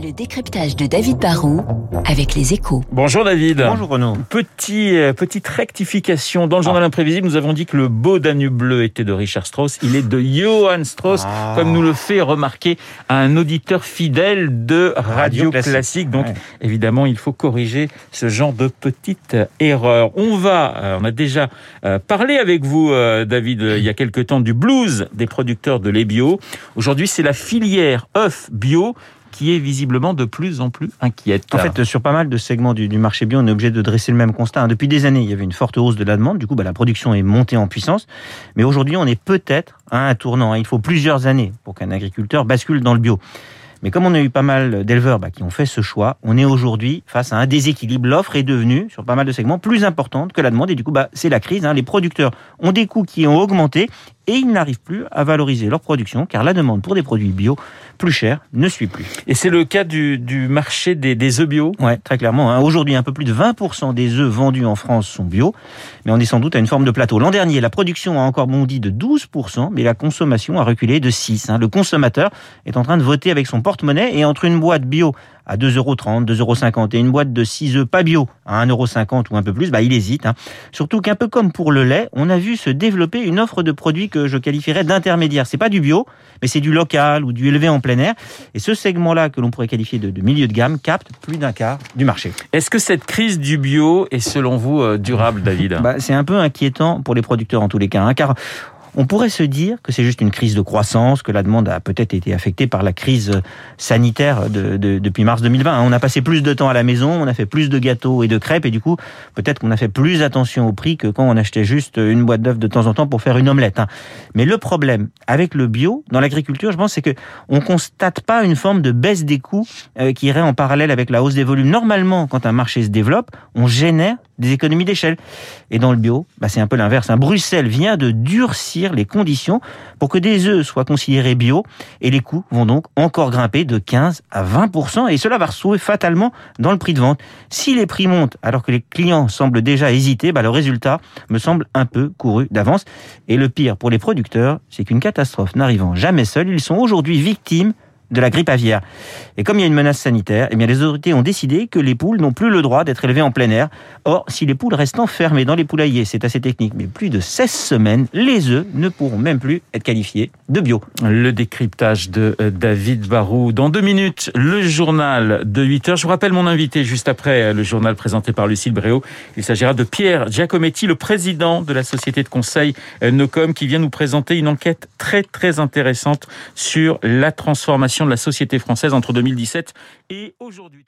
Le décryptage de David Barrault avec les échos. Bonjour David. Bonjour Renaud. Petit, euh, petite rectification. Dans le journal imprévisible, nous avons dit que le beau Danube bleu était de Richard Strauss. Il est de Johann Strauss, Ah. comme nous le fait remarquer un auditeur fidèle de Radio, Radio Classique. Classique. Donc, Ouais. évidemment, il faut corriger ce genre de petites erreurs. On va, euh, on a déjà euh, parlé avec vous, David, il y a quelque temps, du blues des producteurs de lait bio. Aujourd'hui, c'est la filière œuf bio qui est visiblement de plus en plus inquiète. En fait, sur pas mal de segments du, marché bio, on est obligé de dresser le même constat. hein. Depuis des années, il y avait une forte hausse de la demande. Du coup, bah, la production est montée en puissance. Mais aujourd'hui, on est peut-être à un tournant. hein. Il faut plusieurs années pour qu'un agriculteur bascule dans le bio. Mais comme on a eu pas mal d'éleveurs bah, qui ont fait ce choix, on est aujourd'hui face à un déséquilibre. L'offre est devenue, sur pas mal de segments, plus importante que la demande. Et du coup, bah, c'est la crise. hein. Les producteurs ont des coûts qui ont augmenté et ils n'arrivent plus à valoriser leur production car la demande pour des produits bio plus chers ne suit plus. Et c'est le cas du, du marché des, des œufs bio? Ouais, très clairement. hein. Aujourd'hui, un peu plus de 20% des œufs vendus en France sont bio, mais on est sans doute à une forme de plateau. L'an dernier, la production a encore bondi de 12%, mais la consommation a reculé de 6%. hein. Le consommateur est en train de voter avec son porte-monnaie et entre une boîte bio à 2,30€, 2,50€ et une boîte de 6 œufs pas bio à 1,50€ ou un peu plus, bah, il hésite. hein. Surtout qu'un peu comme pour le lait, on a vu se développer une offre de produits que je qualifierais d'intermédiaire. C'est pas du bio, mais c'est du local ou du élevé en plein air. Et ce segment-là, que l'on pourrait qualifier de, de milieu de gamme, capte plus d'un quart du marché. Est-ce que cette crise du bio est selon vous euh, durable, David? Bah, c'est un peu inquiétant pour les producteurs en tous les cas, hein, car on pourrait se dire que c'est juste une crise de croissance, que la demande a peut-être été affectée par la crise sanitaire de, de- depuis mars 2020. hein. On a passé plus de temps à la maison, on a fait plus de gâteaux et de crêpes, et du coup, peut-être qu'on a fait plus attention au prix que quand on achetait juste une boîte d'œufs de temps en temps pour faire une omelette. hein. Mais le problème avec le bio, dans l'agriculture, je pense, c'est que on constate pas une forme de baisse des coûts euh, qui irait en parallèle avec la hausse des volumes. Normalement, quand un marché se développe, on génère des économies d'échelle. Et dans le bio, bah, c'est un peu l'inverse. Bruxelles vient de durcir les conditions pour que des œufs soient considérés bio et les coûts vont donc encore grimper de 15 à 20% et cela va retrouver fatalement dans le prix de vente. Si les prix montent alors que les clients semblent déjà hésiter, bah, le résultat me semble un peu couru d'avance. Et le pire pour les producteurs, c'est qu'une catastrophe n'arrivant jamais seule, ils sont aujourd'hui victimes de la grippe aviaire. Et comme il y a une menace sanitaire, eh bien les autorités ont décidé que les poules n'ont plus le droit d'être élevées en plein air. Or, si les poules restent enfermées dans les poulaillers, c'est assez technique, mais plus de 16 semaines, les œufs ne pourront même plus être qualifiés de bio. Le décryptage de euh, David Barou. Dans deux minutes, le journal de 8 heures. Je vous rappelle mon invité juste après euh, le journal présenté par Lucille Bréau. Il s'agira de Pierre Giacometti, le président de la société de conseil euh, Nocom, qui vient nous présenter une enquête très très intéressante sur la transformation de la société française entre 2017 et aujourd'hui.